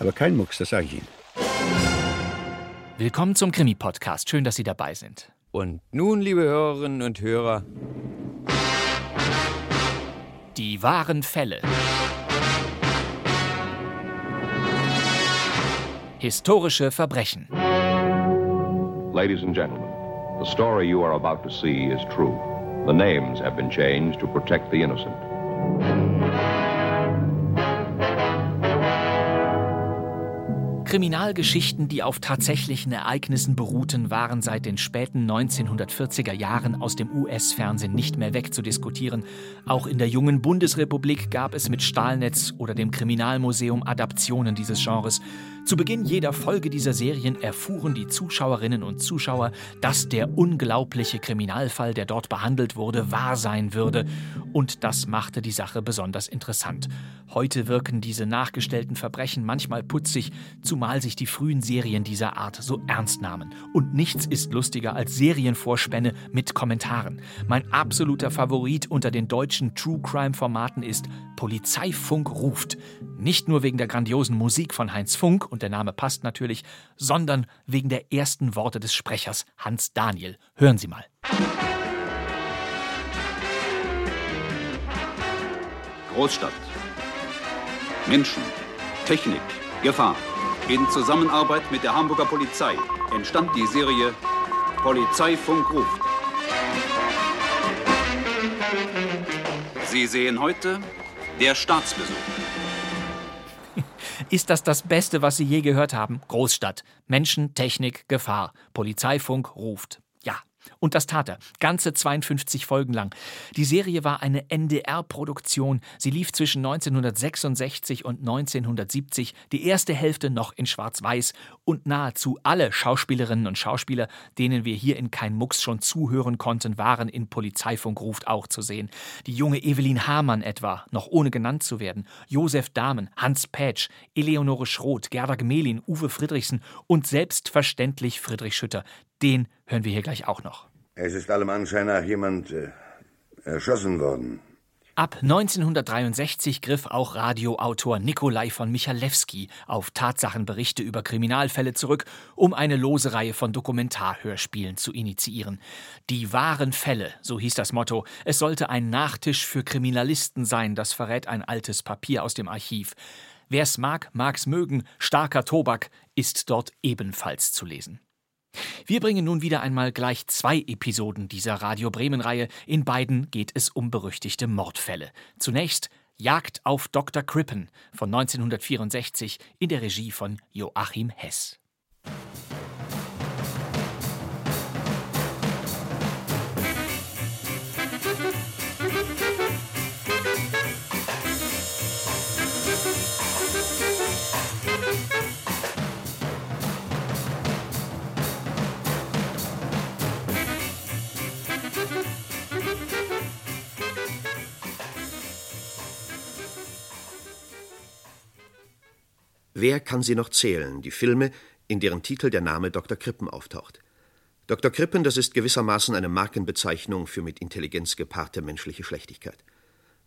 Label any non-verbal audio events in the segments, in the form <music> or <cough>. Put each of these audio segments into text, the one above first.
Aber kein Mucks, das sage ich Ihnen. Willkommen zum Krimi-Podcast. Schön, dass Sie dabei sind. Und nun, liebe Hörerinnen und Hörer, Die wahren Fälle. Historische Verbrechen. Ladies and gentlemen, the story you are about to see is true. The names have been changed to protect the innocent. Kriminalgeschichten, die auf tatsächlichen Ereignissen beruhten, waren seit den späten 1940er Jahren aus dem US-Fernsehen nicht mehr wegzudiskutieren. Auch in der jungen Bundesrepublik gab es mit Stahlnetz oder dem Kriminalmuseum Adaptionen dieses Genres. Zu Beginn jeder Folge dieser Serien erfuhren die Zuschauerinnen und Zuschauer, dass der unglaubliche Kriminalfall, der dort behandelt wurde, wahr sein würde. Und das machte die Sache besonders interessant. Heute wirken diese nachgestellten Verbrechen manchmal putzig, zumal sich die frühen Serien dieser Art so ernst nahmen. Und nichts ist lustiger als Serienvorspänne mit Kommentaren. Mein absoluter Favorit unter den deutschen True Crime Formaten ist Polizeifunk ruft. Nicht nur wegen der grandiosen Musik von Heinz Funk, und der Name passt natürlich, sondern wegen der ersten Worte des Sprechers Hans Daniel. Hören Sie mal. Großstadt. Menschen, Technik, Gefahr. In Zusammenarbeit mit der Hamburger Polizei entstand die Serie Polizeifunk ruft. Sie sehen heute der Staatsbesuch. Ist das das Beste, was Sie je gehört haben? Großstadt. Menschen, Technik, Gefahr. Polizeifunk ruft. Und das tat er. Ganze 52 Folgen lang. Die Serie war eine NDR-Produktion. Sie lief zwischen 1966 und 1970, die erste Hälfte noch in Schwarz-Weiß. Und nahezu alle Schauspielerinnen und Schauspieler, denen wir hier in Kein Mucks schon zuhören konnten, waren in Polizeifunk ruft auch zu sehen. Die junge Evelyn Hamann etwa, noch ohne genannt zu werden. Josef Dahmen, Hans Pätsch, Eleonore Schroth, Gerda Gmelin, Uwe Friedrichsen und selbstverständlich Friedrich Schütter. Den hören wir hier gleich auch noch. Es ist allem Anschein nach jemand äh, erschossen worden. Ab 1963 griff auch Radioautor Nikolai von Michalewski auf Tatsachenberichte über Kriminalfälle zurück, um eine lose Reihe von Dokumentarhörspielen zu initiieren. Die wahren Fälle, so hieß das Motto. Es sollte ein Nachtisch für Kriminalisten sein, das verrät ein altes Papier aus dem Archiv. Wer's mag, mag's mögen, starker Tobak ist dort ebenfalls zu lesen. Wir bringen nun wieder einmal gleich zwei Episoden dieser Radio Bremen-Reihe. In beiden geht es um berüchtigte Mordfälle. Zunächst Jagd auf Dr. Crippen von 1964 in der Regie von Joachim Hess. Wer kann sie noch zählen, die Filme, in deren Titel der Name Dr. Krippen auftaucht? Dr. Krippen, das ist gewissermaßen eine Markenbezeichnung für mit Intelligenz gepaarte menschliche Schlechtigkeit.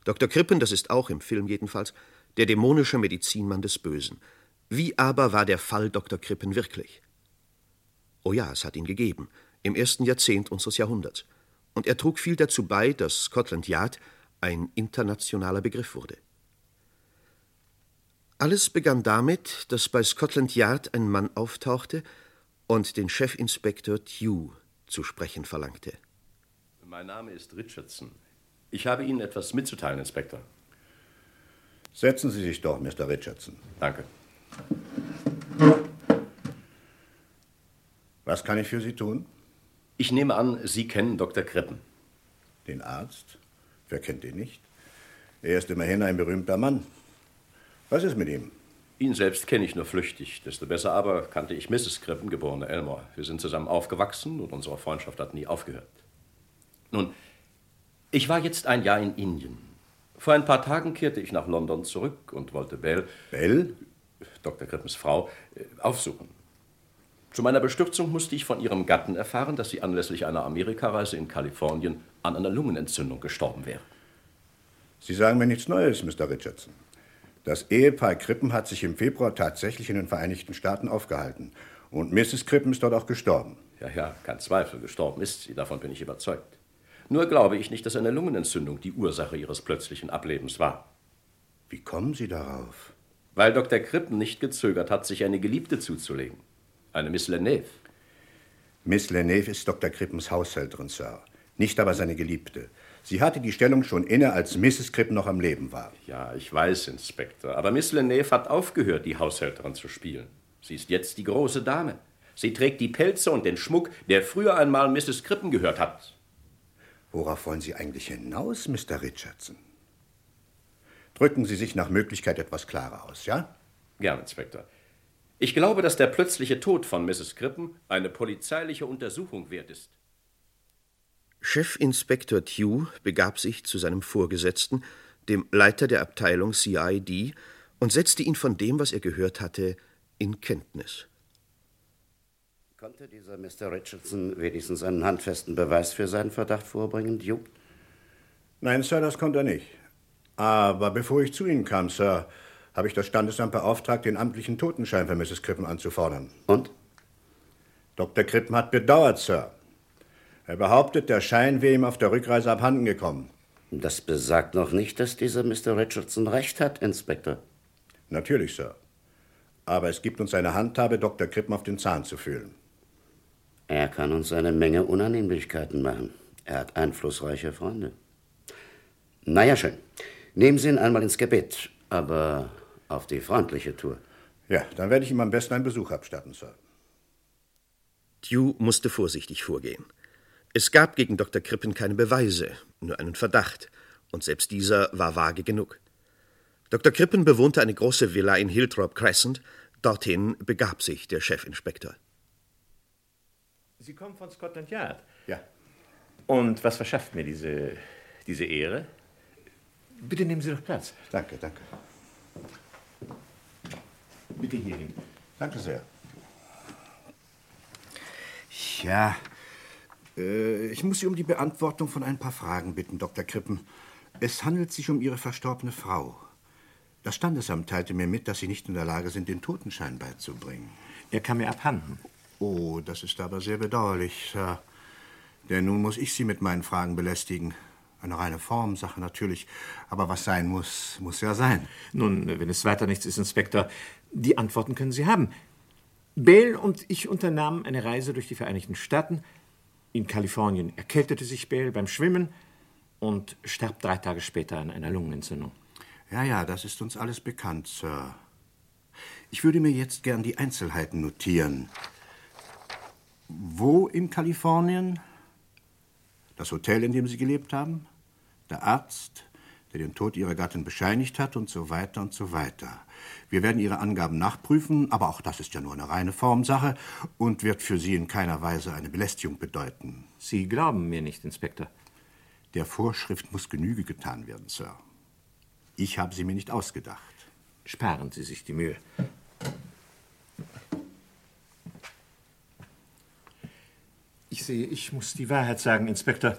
Dr. Krippen, das ist auch im Film jedenfalls, der dämonische Medizinmann des Bösen. Wie aber war der Fall Dr. Krippen wirklich? Oh ja, es hat ihn gegeben, im ersten Jahrzehnt unseres Jahrhunderts. Und er trug viel dazu bei, dass Scotland Yard ein internationaler Begriff wurde. Alles begann damit, dass bei Scotland Yard ein Mann auftauchte und den Chefinspektor Tew zu sprechen verlangte. Mein Name ist Richardson. Ich habe Ihnen etwas mitzuteilen, Inspektor. Setzen Sie sich doch, Mr. Richardson. Danke. Was kann ich für Sie tun? Ich nehme an, Sie kennen Dr. Krippen. Den Arzt? Wer kennt ihn nicht? Er ist immerhin ein berühmter Mann. Was ist mit ihm? Ihn selbst kenne ich nur flüchtig. Desto besser aber kannte ich Mrs. Crippen, geborene Elmore. Wir sind zusammen aufgewachsen und unsere Freundschaft hat nie aufgehört. Nun, ich war jetzt ein Jahr in Indien. Vor ein paar Tagen kehrte ich nach London zurück und wollte Belle, Belle? Dr. Crippens Frau, äh, aufsuchen. Zu meiner Bestürzung musste ich von ihrem Gatten erfahren, dass sie anlässlich einer Amerikareise in Kalifornien an einer Lungenentzündung gestorben wäre. Sie sagen mir nichts Neues, Mr. Richardson. Das Ehepaar Krippen hat sich im Februar tatsächlich in den Vereinigten Staaten aufgehalten. Und Mrs. Krippen ist dort auch gestorben. Ja, ja, kein Zweifel, gestorben ist sie, davon bin ich überzeugt. Nur glaube ich nicht, dass eine Lungenentzündung die Ursache ihres plötzlichen Ablebens war. Wie kommen Sie darauf? Weil Dr. Krippen nicht gezögert hat, sich eine Geliebte zuzulegen. Eine Miss Leneve. Miss Leneve ist Dr. Krippens Haushälterin, Sir. Nicht aber seine Geliebte. Sie hatte die Stellung schon inne, als Mrs. Crippen noch am Leben war. Ja, ich weiß, Inspektor. Aber Miss Leneve hat aufgehört, die Haushälterin zu spielen. Sie ist jetzt die große Dame. Sie trägt die Pelze und den Schmuck, der früher einmal Mrs. Crippen gehört hat. Worauf wollen Sie eigentlich hinaus, Mr. Richardson? Drücken Sie sich nach Möglichkeit etwas klarer aus, ja? Gern, Inspektor. Ich glaube, dass der plötzliche Tod von Mrs. Crippen eine polizeiliche Untersuchung wert ist. Chefinspektor Tew begab sich zu seinem Vorgesetzten, dem Leiter der Abteilung CID, und setzte ihn von dem, was er gehört hatte, in Kenntnis. Konnte dieser Mr. Richardson wenigstens einen handfesten Beweis für seinen Verdacht vorbringen, Duke? Nein, Sir, das konnte er nicht. Aber bevor ich zu Ihnen kam, Sir, habe ich das Standesamt beauftragt, den amtlichen Totenschein für Mrs. Crippen anzufordern. Und? Dr. Crippen hat bedauert, Sir. Er behauptet, der Schein wäre ihm auf der Rückreise abhanden gekommen. Das besagt noch nicht, dass dieser Mr. Richardson recht hat, Inspektor. Natürlich, Sir. Aber es gibt uns eine Handhabe, Dr. Crippen auf den Zahn zu fühlen. Er kann uns eine Menge Unannehmlichkeiten machen. Er hat einflussreiche Freunde. Na ja, schön. Nehmen Sie ihn einmal ins Gebet, aber auf die freundliche Tour. Ja, dann werde ich ihm am besten einen Besuch abstatten, Sir. Tew musste vorsichtig vorgehen. Es gab gegen Dr. Crippen keine Beweise, nur einen Verdacht, und selbst dieser war vage genug. Dr. Crippen bewohnte eine große Villa in Hillthrop Crescent. Dorthin begab sich der Chefinspektor. Sie kommen von Scotland Yard? Ja. Und was verschafft mir diese, diese Ehre? Bitte nehmen Sie doch Platz. Danke, danke. Bitte hierhin. Danke sehr. Ja, äh, ich muss Sie um die Beantwortung von ein paar Fragen bitten, Dr. Krippen. Es handelt sich um Ihre verstorbene Frau. Das Standesamt teilte mir mit, dass Sie nicht in der Lage sind, den Totenschein beizubringen. Er kam mir abhanden. Oh, das ist aber sehr bedauerlich, Sir. Denn nun muss ich Sie mit meinen Fragen belästigen. Eine reine Formsache natürlich, aber was sein muss, muss ja sein. Nun, wenn es weiter nichts ist, Inspektor, die Antworten können Sie haben. Bale und ich unternahmen eine Reise durch die Vereinigten Staaten. In Kalifornien erkältete sich Bale beim Schwimmen und starb drei Tage später an einer Lungenentzündung. Ja, ja, das ist uns alles bekannt, Sir. Ich würde mir jetzt gern die Einzelheiten notieren. Wo in Kalifornien? Das Hotel, in dem Sie gelebt haben? Der Arzt, der den Tod Ihrer Gattin bescheinigt hat und so weiter und so weiter. Wir werden Ihre Angaben nachprüfen, aber auch das ist ja nur eine reine Formsache und wird für Sie in keiner Weise eine Belästigung bedeuten. Sie glauben mir nicht, Inspektor. Der Vorschrift muss Genüge getan werden, Sir. Ich habe sie mir nicht ausgedacht. Sparen Sie sich die Mühe. Ich sehe, ich muss die Wahrheit sagen, Inspektor.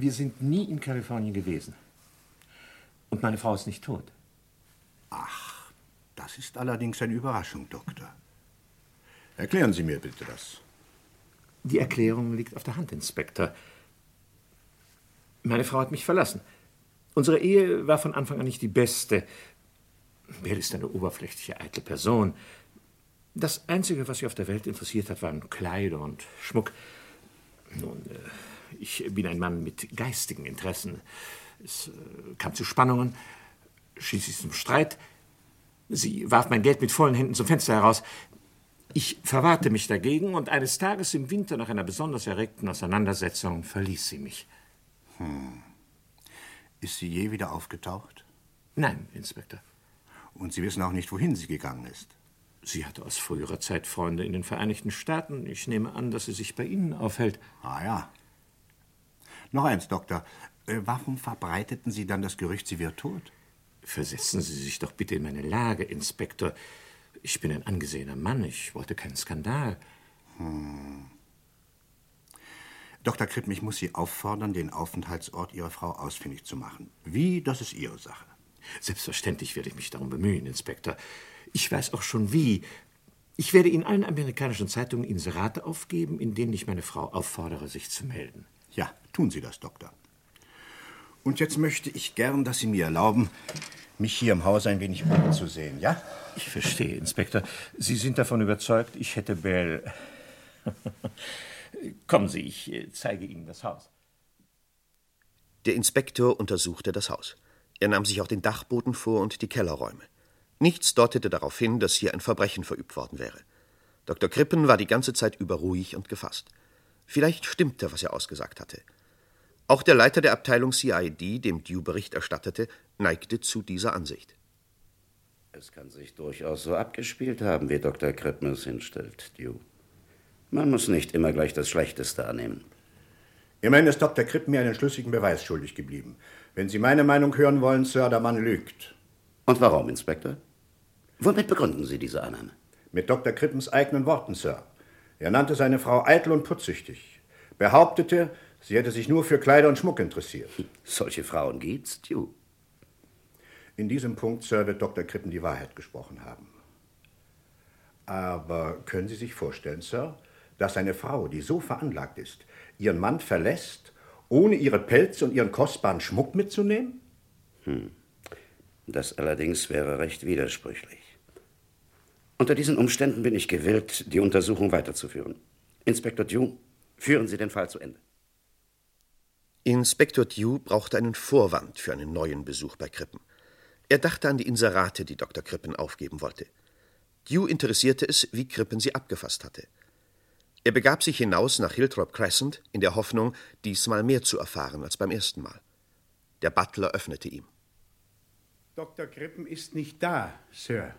Wir sind nie in Kalifornien gewesen. Und meine Frau ist nicht tot. Ach, das ist allerdings eine Überraschung, Doktor. Erklären Sie mir bitte das. Die Erklärung liegt auf der Hand, Inspektor. Meine Frau hat mich verlassen. Unsere Ehe war von Anfang an nicht die beste. Bell ist eine oberflächliche, eitle Person. Das Einzige, was sie auf der Welt interessiert hat, waren Kleider und Schmuck. Nun, äh, ich bin ein Mann mit geistigen Interessen. Es äh, kam zu Spannungen, schließlich zum Streit. Sie warf mein Geld mit vollen Händen zum Fenster heraus. Ich verwahrte mich dagegen und eines Tages im Winter nach einer besonders erregten Auseinandersetzung verließ sie mich. Hm. Ist sie je wieder aufgetaucht? Nein, Inspektor. Und Sie wissen auch nicht, wohin sie gegangen ist. Sie hatte aus früherer Zeit Freunde in den Vereinigten Staaten. Ich nehme an, dass sie sich bei Ihnen aufhält. Ah ja. Noch eins, Doktor. Äh, warum verbreiteten Sie dann das Gerücht, sie wäre tot? Versetzen Sie sich doch bitte in meine Lage, Inspektor. Ich bin ein angesehener Mann. Ich wollte keinen Skandal. Hm. Dr. Krippen, ich muss Sie auffordern, den Aufenthaltsort Ihrer Frau ausfindig zu machen. Wie, das ist Ihre Sache. Selbstverständlich werde ich mich darum bemühen, Inspektor. Ich weiß auch schon wie. Ich werde in allen amerikanischen Zeitungen Inserate aufgeben, in denen ich meine Frau auffordere, sich zu melden. Ja, tun Sie das, Doktor. Und jetzt möchte ich gern, dass Sie mir erlauben, mich hier im Haus ein wenig umzusehen, ja? Ich verstehe, Inspektor. Sie sind davon überzeugt, ich hätte Bell. <laughs> Kommen Sie, ich äh, zeige Ihnen das Haus. Der Inspektor untersuchte das Haus. Er nahm sich auch den Dachboden vor und die Kellerräume. Nichts deutete darauf hin, dass hier ein Verbrechen verübt worden wäre. Dr. Krippen war die ganze Zeit über ruhig und gefasst. Vielleicht stimmte, was er ausgesagt hatte. Auch der Leiter der Abteilung CID, dem Dew Bericht erstattete, neigte zu dieser Ansicht. Es kann sich durchaus so abgespielt haben, wie Dr. Krippen es hinstellt, Dew. Man muss nicht immer gleich das Schlechteste annehmen. Immerhin ist Dr. Krippen mir einen schlüssigen Beweis schuldig geblieben. Wenn Sie meine Meinung hören wollen, Sir, der Mann lügt. Und warum, Inspektor? Womit begründen Sie diese Annahme? Mit Dr. Krippens eigenen Worten, Sir. Er nannte seine Frau eitel und putzsüchtig. Behauptete, sie hätte sich nur für Kleider und Schmuck interessiert. Solche Frauen gibt's, Dew. In diesem Punkt, Sir, wird Dr. Krippen die Wahrheit gesprochen haben. Aber können Sie sich vorstellen, Sir, dass eine Frau, die so veranlagt ist, ihren Mann verlässt, ohne ihre Pelze und ihren kostbaren Schmuck mitzunehmen? Hm. Das allerdings wäre recht widersprüchlich. Unter diesen Umständen bin ich gewillt, die Untersuchung weiterzuführen. Inspektor Dew, führen Sie den Fall zu Ende. Inspektor Dew brauchte einen Vorwand für einen neuen Besuch bei Krippen. Er dachte an die Inserate, die Dr. Krippen aufgeben wollte. Dew interessierte es, wie Krippen sie abgefasst hatte. Er begab sich hinaus nach Hillthrop Crescent in der Hoffnung, diesmal mehr zu erfahren als beim ersten Mal. Der Butler öffnete ihm. Dr. Krippen ist nicht da, Sir.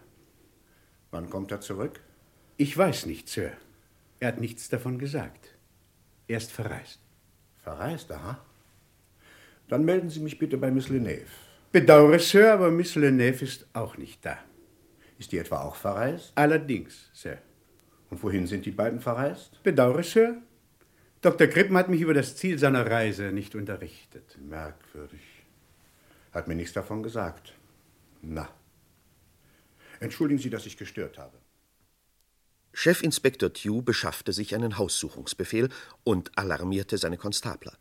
Wann kommt er zurück? Ich weiß nicht, Sir. Er hat nichts davon gesagt. Er ist verreist. Verreist, aha. Dann melden Sie mich bitte bei Miss Leneve. Bedauere, Sir, aber Miss Leneve ist auch nicht da. Ist die etwa auch verreist? Allerdings, Sir. Und wohin sind die beiden verreist? Bedauere, Sir. Dr. Krippen hat mich über das Ziel seiner Reise nicht unterrichtet. Merkwürdig. Hat mir nichts davon gesagt. Na. Entschuldigen Sie, dass ich gestört habe. Chefinspektor Tew beschaffte sich einen Haussuchungsbefehl und alarmierte seine Konstabler.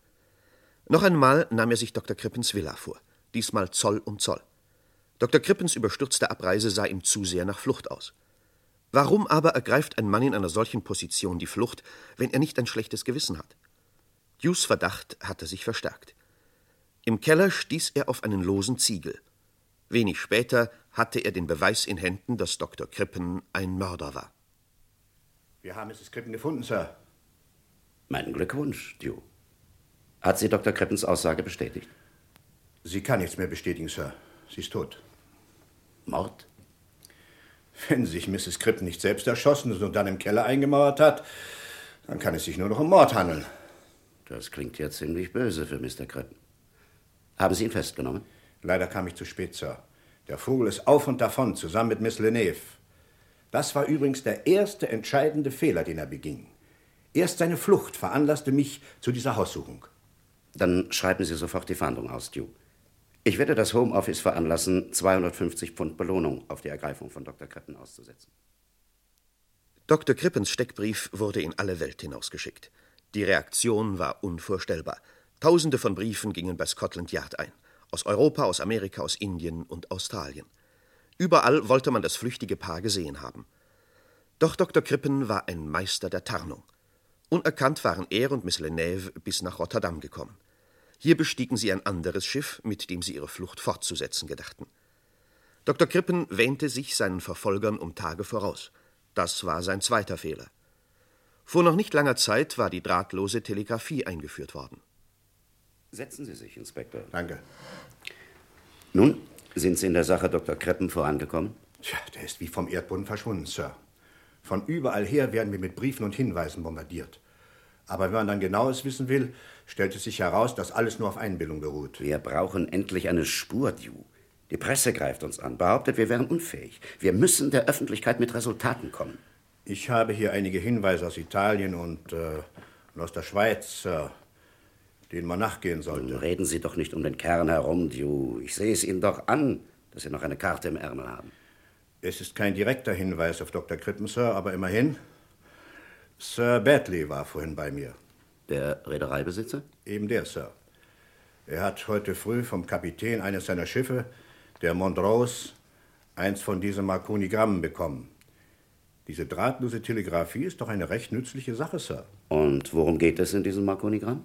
Noch einmal nahm er sich Dr. Krippens Villa vor, diesmal Zoll um Zoll. Dr. Krippens überstürzte Abreise sah ihm zu sehr nach Flucht aus. Warum aber ergreift ein Mann in einer solchen Position die Flucht, wenn er nicht ein schlechtes Gewissen hat? Dews Verdacht hatte sich verstärkt. Im Keller stieß er auf einen losen Ziegel. Wenig später hatte er den Beweis in Händen, dass Dr. Krippen ein Mörder war. Wir haben Mrs. Krippen gefunden, Sir. Meinen Glückwunsch, Dew. Hat sie Dr. Krippens Aussage bestätigt? Sie kann nichts mehr bestätigen, Sir. Sie ist tot. Mord? Wenn sich Mrs. Krippen nicht selbst erschossen und dann im Keller eingemauert hat, dann kann es sich nur noch um Mord handeln. Das klingt ja ziemlich böse für Mr. Krippen. Haben Sie ihn festgenommen? Leider kam ich zu spät, Sir. Der Vogel ist auf und davon, zusammen mit Miss Leneve. Das war übrigens der erste entscheidende Fehler, den er beging. Erst seine Flucht veranlasste mich zu dieser Haussuchung. Dann schreiben Sie sofort die Fahndung aus, Dew. Ich werde das Home Office veranlassen, 250 Pfund Belohnung auf die Ergreifung von Dr. Krippen auszusetzen. Dr. Krippens Steckbrief wurde in alle Welt hinausgeschickt. Die Reaktion war unvorstellbar. Tausende von Briefen gingen bei Scotland Yard ein. Aus Europa, aus Amerika, aus Indien und Australien. Überall wollte man das flüchtige Paar gesehen haben. Doch Dr. Krippen war ein Meister der Tarnung. Unerkannt waren er und Miss Leneve bis nach Rotterdam gekommen. Hier bestiegen sie ein anderes Schiff, mit dem sie ihre Flucht fortzusetzen gedachten. Dr. Krippen wähnte sich seinen Verfolgern um Tage voraus. Das war sein zweiter Fehler. Vor noch nicht langer Zeit war die drahtlose Telegrafie eingeführt worden. Setzen Sie sich, Inspektor. Danke. Nun, Sind Sie in der Sache Dr. Kreppen vorangekommen? Tja, der ist wie vom Erdboden verschwunden, Sir. Von überall her werden wir mit Briefen und Hinweisen bombardiert. Aber wenn man dann genaues wissen will, stellt es sich heraus, dass alles nur auf Einbildung beruht. Wir brauchen endlich eine Spur, Dew. Die Presse greift uns an, behauptet, wir wären unfähig. Wir müssen der Öffentlichkeit mit Resultaten kommen. Ich habe hier einige Hinweise aus Italien und, äh, und aus der Schweiz, Sir, denen man nachgehen sollte. Reden Sie doch nicht um den Kern herum, Dew. Ich sehe es Ihnen doch an, dass Sie noch eine Karte im Ärmel haben. Es ist kein direkter Hinweis auf Dr. Crippen, Sir, aber immerhin. Sir Badley war vorhin bei mir. Der Reedereibesitzer? Eben der, Sir. Er hat heute früh vom Kapitän eines seiner Schiffe, der Montrose, eins von diesen Marconigrammen bekommen. Diese drahtlose Telegrafie ist doch eine recht nützliche Sache, Sir. Und worum geht es in diesem Marconigramm?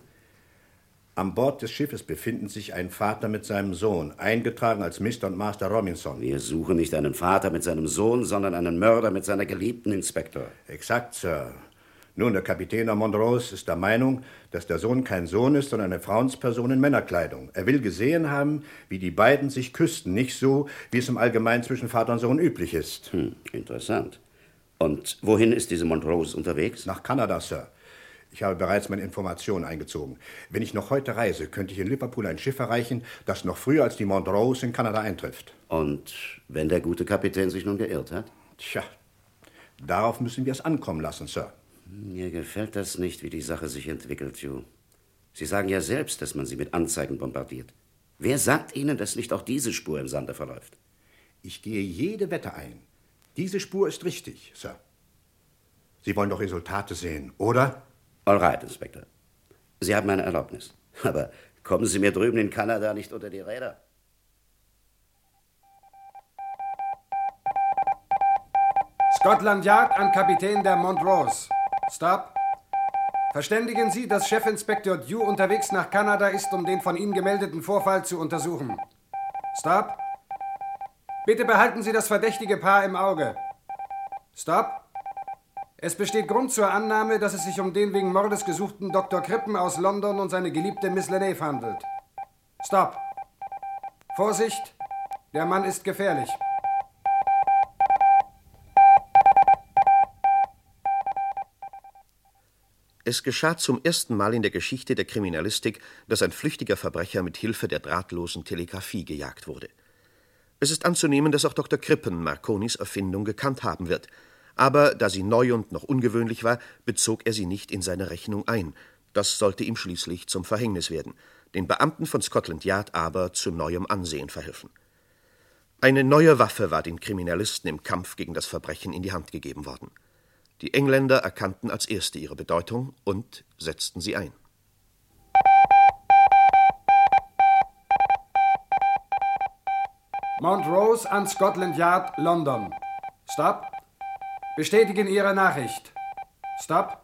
An Bord des Schiffes befinden sich ein Vater mit seinem Sohn, eingetragen als Mr. und Master Robinson. Wir suchen nicht einen Vater mit seinem Sohn, sondern einen Mörder mit seiner geliebten Inspektor. Exakt, Sir. Nun, der Kapitän der Montrose ist der Meinung, dass der Sohn kein Sohn ist, sondern eine Frauensperson in Männerkleidung. Er will gesehen haben, wie die beiden sich küssten, nicht so, wie es im Allgemeinen zwischen Vater und Sohn üblich ist. Hm, interessant. Und wohin ist diese Montrose unterwegs? Nach Kanada, Sir. Ich habe bereits meine Informationen eingezogen. Wenn ich noch heute reise, könnte ich in Liverpool ein Schiff erreichen, das noch früher als die Montrose in Kanada eintrifft. Und wenn der gute Kapitän sich nun geirrt hat? Tja, darauf müssen wir es ankommen lassen, Sir. Mir gefällt das nicht, wie die Sache sich entwickelt, Hugh. Sie sagen ja selbst, dass man sie mit Anzeigen bombardiert. Wer sagt Ihnen, dass nicht auch diese Spur im Sande verläuft? Ich gehe jede Wette ein. Diese Spur ist richtig, Sir. Sie wollen doch Resultate sehen, oder? All right, Inspektor. Sie haben meine Erlaubnis. Aber kommen Sie mir drüben in Kanada nicht unter die Räder. Scotland Yard an Kapitän der Montrose. Stop. Verständigen Sie, dass Chefinspektor Dew unterwegs nach Kanada ist, um den von Ihnen gemeldeten Vorfall zu untersuchen. Stop. Bitte behalten Sie das verdächtige Paar im Auge. Stop. Es besteht Grund zur Annahme, dass es sich um den wegen Mordes gesuchten Dr. Krippen aus London und seine geliebte Miss Leneve handelt. Stop. Vorsicht, der Mann ist gefährlich. Es geschah zum ersten Mal in der Geschichte der Kriminalistik, dass ein flüchtiger Verbrecher mit Hilfe der drahtlosen Telegrafie gejagt wurde. Es ist anzunehmen, dass auch Dr. Krippen Marconis Erfindung gekannt haben wird, aber da sie neu und noch ungewöhnlich war, bezog er sie nicht in seine Rechnung ein. Das sollte ihm schließlich zum Verhängnis werden, den Beamten von Scotland Yard aber zu neuem Ansehen verhelfen. Eine neue Waffe war den Kriminalisten im Kampf gegen das Verbrechen in die Hand gegeben worden. Die Engländer erkannten als erste ihre Bedeutung und setzten sie ein. Montrose an Scotland Yard, London. Stop. Bestätigen Ihre Nachricht. Stop.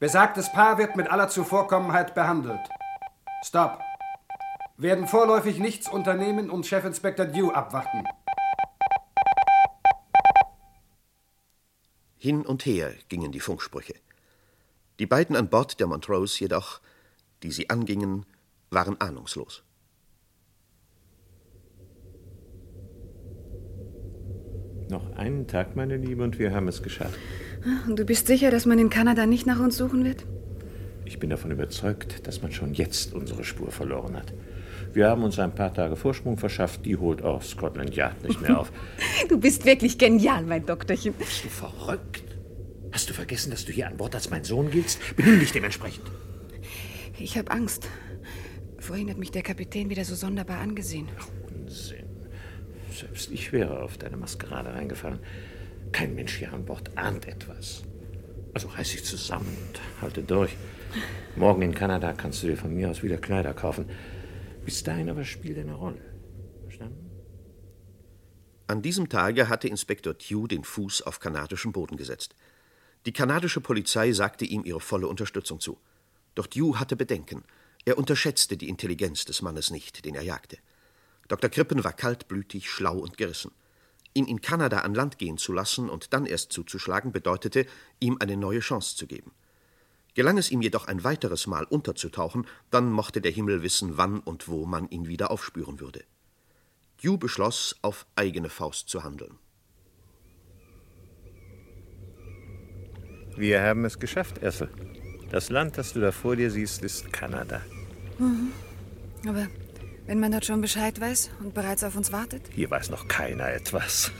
Besagtes Paar wird mit aller Zuvorkommenheit behandelt. Stop. Werden vorläufig nichts unternehmen und Chefinspektor Dew abwarten. Hin und her gingen die Funksprüche. Die beiden an Bord der Montrose jedoch, die sie angingen, waren ahnungslos. Noch einen Tag, meine Liebe, und wir haben es geschafft. Und du bist sicher, dass man in Kanada nicht nach uns suchen wird? Ich bin davon überzeugt, dass man schon jetzt unsere Spur verloren hat. Wir haben uns ein paar Tage Vorsprung verschafft, die holt auch Scotland Yard nicht mehr auf. <laughs> Du bist wirklich genial, mein Doktorchen. Bist du verrückt? Hast du vergessen, dass du hier an Bord als mein Sohn giltst? Benimm dich dementsprechend. Ich habe Angst. Vorhin hat mich der Kapitän wieder so sonderbar angesehen. Unsinn. Selbst ich wäre auf deine Maskerade reingefallen. Kein Mensch hier an Bord ahnt etwas. Also reiß dich zusammen und halte durch. Morgen in Kanada kannst du dir von mir aus wieder Kleider kaufen. Bis dahin aber spielt eine Rolle. Verstanden? An diesem Tage hatte Inspektor Tew den Fuß auf kanadischem Boden gesetzt. Die kanadische Polizei sagte ihm ihre volle Unterstützung zu. Doch Dew hatte Bedenken. Er unterschätzte die Intelligenz des Mannes nicht, den er jagte. Dr. Krippen war kaltblütig, schlau und gerissen. Ihn in Kanada an Land gehen zu lassen und dann erst zuzuschlagen, bedeutete, ihm eine neue Chance zu geben. Gelang es ihm jedoch ein weiteres Mal unterzutauchen, dann mochte der Himmel wissen, wann und wo man ihn wieder aufspüren würde. Dew beschloss, auf eigene Faust zu handeln. Wir haben es geschafft, Essel. Das Land, das du da vor dir siehst, ist Kanada. Mhm. Aber wenn man dort schon Bescheid weiß und bereits auf uns wartet? Hier weiß noch keiner etwas.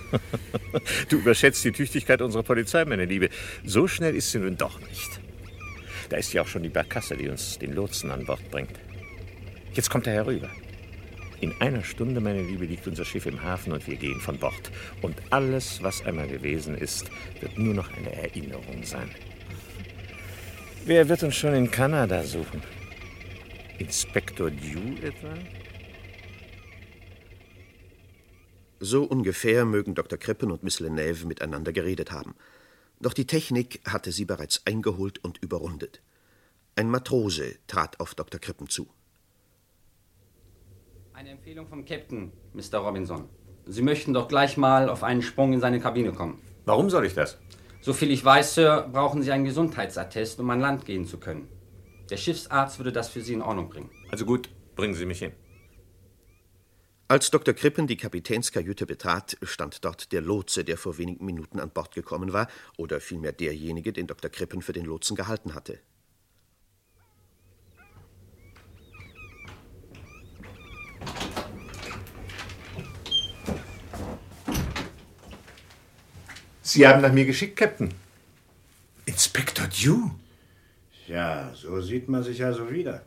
<laughs> du überschätzt die Tüchtigkeit unserer Polizei, meine Liebe. So schnell ist sie nun doch nicht. Da ist ja auch schon die Barkasse, die uns den Lotsen an Bord bringt. Jetzt kommt er herüber. In einer Stunde, meine Liebe, liegt unser Schiff im Hafen und wir gehen von Bord. Und alles, was einmal gewesen ist, wird nur noch eine Erinnerung sein. Wer wird uns schon in Kanada suchen? Inspektor Dew etwa? So ungefähr mögen Dr. Krippen und Miss Lenève miteinander geredet haben. Doch die Technik hatte sie bereits eingeholt und überrundet. Ein Matrose trat auf Dr. Krippen zu. Eine Empfehlung vom Captain, Mr. Robinson. Sie möchten doch gleich mal auf einen Sprung in seine Kabine kommen. Warum soll ich das? Soviel ich weiß, Sir, brauchen Sie einen Gesundheitsattest, um an Land gehen zu können. Der Schiffsarzt würde das für Sie in Ordnung bringen. Also gut, bringen Sie mich hin. Als Dr. Krippen die Kapitänskajüte betrat, stand dort der Lotse, der vor wenigen Minuten an Bord gekommen war, oder vielmehr derjenige, den Dr. Krippen für den Lotsen gehalten hatte. Sie haben nach mir geschickt, Captain. Inspektor Dew? Ja, so sieht man sich also wieder.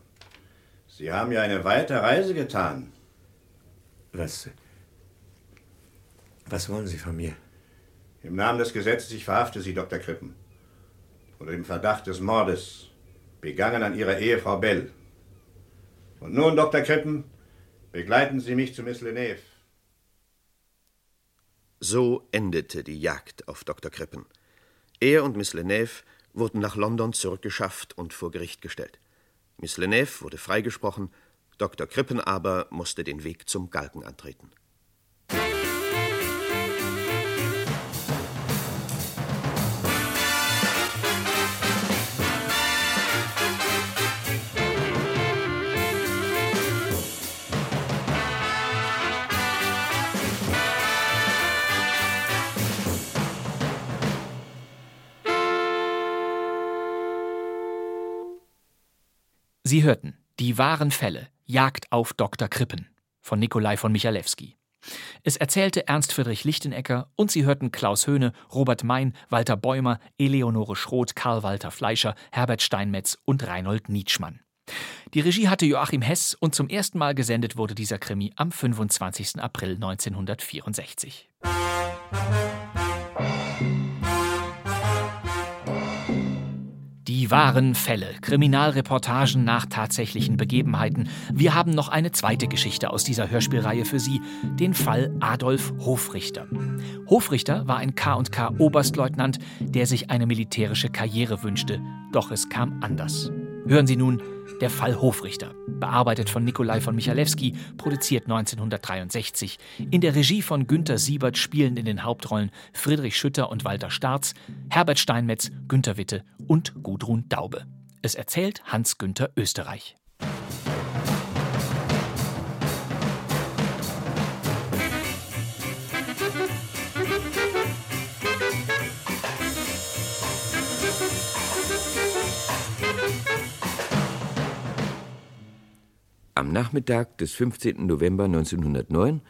Sie haben ja eine weite Reise getan. Was. Was wollen Sie von mir? Im Namen des Gesetzes, ich verhafte Sie, Dr. Krippen. Unter dem Verdacht des Mordes, begangen an Ihrer Ehefrau Bell. Und nun, Dr. Krippen, begleiten Sie mich zu Miss Lenève. So endete die Jagd auf Dr. Krippen. Er und Miss Lenève wurden nach London zurückgeschafft und vor Gericht gestellt. Miss Lenève wurde freigesprochen, Dr. Krippen aber musste den Weg zum Galgen antreten. Sie hörten Die wahren Fälle Jagd auf Dr. Krippen von Nikolai von Michalewski. Es erzählte Ernst Friedrich Lichtenecker und Sie hörten Klaus Höhne, Robert Mein, Walter Bäumer, Eleonore Schroth, Karl Walter Fleischer, Herbert Steinmetz und Reinhold Nietzschmann. Die Regie hatte Joachim Hess und zum ersten Mal gesendet wurde dieser Krimi am 25. April 1964. Die wahren Fälle, Kriminalreportagen nach tatsächlichen Begebenheiten. Wir haben noch eine zweite Geschichte aus dieser Hörspielreihe für Sie, den Fall Adolf Hofrichter. Hofrichter war ein K&K Oberstleutnant, der sich eine militärische Karriere wünschte, doch es kam anders. Hören Sie nun der Fall Hofrichter, bearbeitet von Nikolai von Michalewski, produziert 1963. In der Regie von Günter Siebert spielen in den Hauptrollen Friedrich Schütter und Walter Starz, Herbert Steinmetz, Günter Witte und Gudrun Daube. Es erzählt Hans-Günther Österreich. Am Nachmittag des 15. November 1909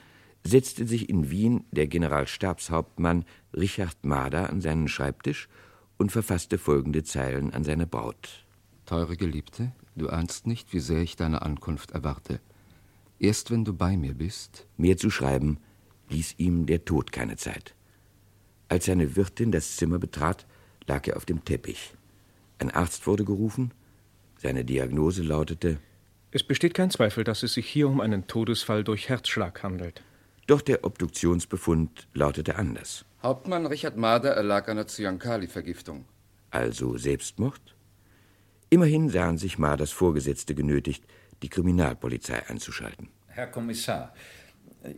setzte sich in Wien der Generalstabshauptmann Richard Mader an seinen Schreibtisch und verfasste folgende Zeilen an seine Braut. Teure Geliebte, du ahnst nicht, wie sehr ich deine Ankunft erwarte. Erst wenn du bei mir bist. Mehr zu schreiben ließ ihm der Tod keine Zeit. Als seine Wirtin das Zimmer betrat, lag er auf dem Teppich. Ein Arzt wurde gerufen. Seine Diagnose lautete es besteht kein Zweifel, dass es sich hier um einen Todesfall durch Herzschlag handelt. Doch der Obduktionsbefund lautete anders. Hauptmann Richard Mader erlag einer Zyankali-Vergiftung. Also Selbstmord? Immerhin sahen sich Maders Vorgesetzte genötigt, die Kriminalpolizei einzuschalten. Herr Kommissar,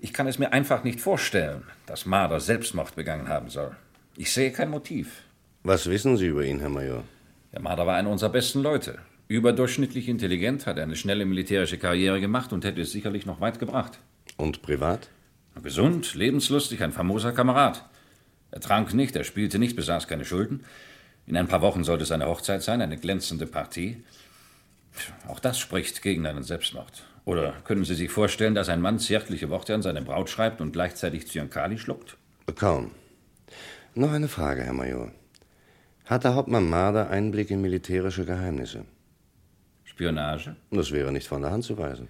ich kann es mir einfach nicht vorstellen, dass Mader Selbstmord begangen haben soll. Ich sehe kein Motiv. Was wissen Sie über ihn, Herr Major? Herr Mader war einer unserer besten Leute. Überdurchschnittlich intelligent, hat eine schnelle militärische Karriere gemacht und hätte es sicherlich noch weit gebracht. Und privat? Gesund, lebenslustig, ein famoser Kamerad. Er trank nicht, er spielte nicht, besaß keine Schulden. In ein paar Wochen sollte seine Hochzeit sein, eine glänzende Partie. Auch das spricht gegen einen Selbstmord. Oder können Sie sich vorstellen, dass ein Mann zärtliche Worte an seine Braut schreibt und gleichzeitig Zyankali schluckt? Kaum. Noch eine Frage, Herr Major. Hat der Hauptmann Marder Einblick in militärische Geheimnisse? Spionage? Das wäre nicht von der Hand zu weisen.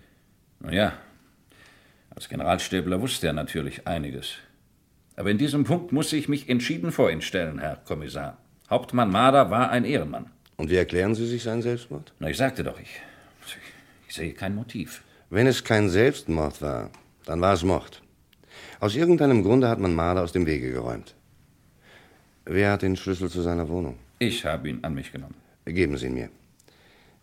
Nun ja, als Generalstäbler wusste er natürlich einiges. Aber in diesem Punkt muss ich mich entschieden vor ihn stellen, Herr Kommissar. Hauptmann Marder war ein Ehrenmann. Und wie erklären Sie sich seinen Selbstmord? Na, ich sagte doch, ich, ich sehe kein Motiv. Wenn es kein Selbstmord war, dann war es Mord. Aus irgendeinem Grunde hat man Marder aus dem Wege geräumt. Wer hat den Schlüssel zu seiner Wohnung? Ich habe ihn an mich genommen. Geben Sie ihn mir.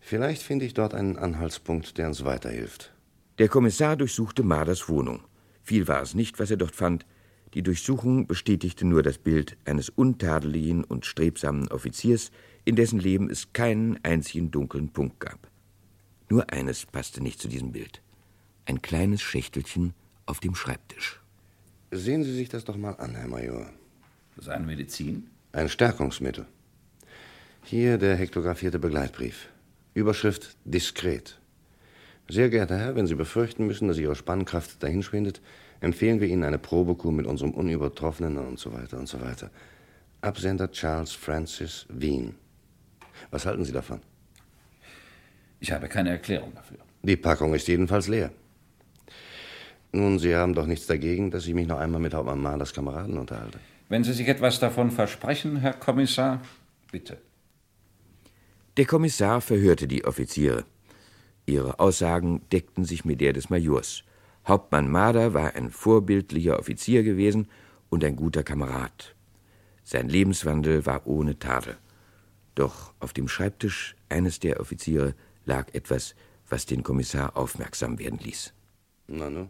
Vielleicht finde ich dort einen Anhaltspunkt, der uns weiterhilft. Der Kommissar durchsuchte Marders Wohnung. Viel war es nicht, was er dort fand. Die Durchsuchung bestätigte nur das Bild eines untadeligen und strebsamen Offiziers, in dessen Leben es keinen einzigen dunklen Punkt gab. Nur eines passte nicht zu diesem Bild. Ein kleines Schächtelchen auf dem Schreibtisch. Sehen Sie sich das doch mal an, Herr Major. Das ist eine Medizin? Ein Stärkungsmittel. Hier der hektographierte Begleitbrief. Überschrift diskret. Sehr geehrter Herr, wenn Sie befürchten müssen, dass Ihre Spannkraft dahinschwindet, empfehlen wir Ihnen eine Probekur mit unserem unübertroffenen und so weiter und so weiter. Absender Charles Francis, Wien. Was halten Sie davon? Ich habe keine Erklärung dafür. Die Packung ist jedenfalls leer. Nun, Sie haben doch nichts dagegen, dass ich mich noch einmal mit Hauptmann Mahlers Kameraden unterhalte. Wenn Sie sich etwas davon versprechen, Herr Kommissar, bitte. Der Kommissar verhörte die Offiziere. Ihre Aussagen deckten sich mit der des Majors. Hauptmann Marder war ein vorbildlicher Offizier gewesen und ein guter Kamerad. Sein Lebenswandel war ohne Tadel. Doch auf dem Schreibtisch eines der Offiziere lag etwas, was den Kommissar aufmerksam werden ließ. Na nu.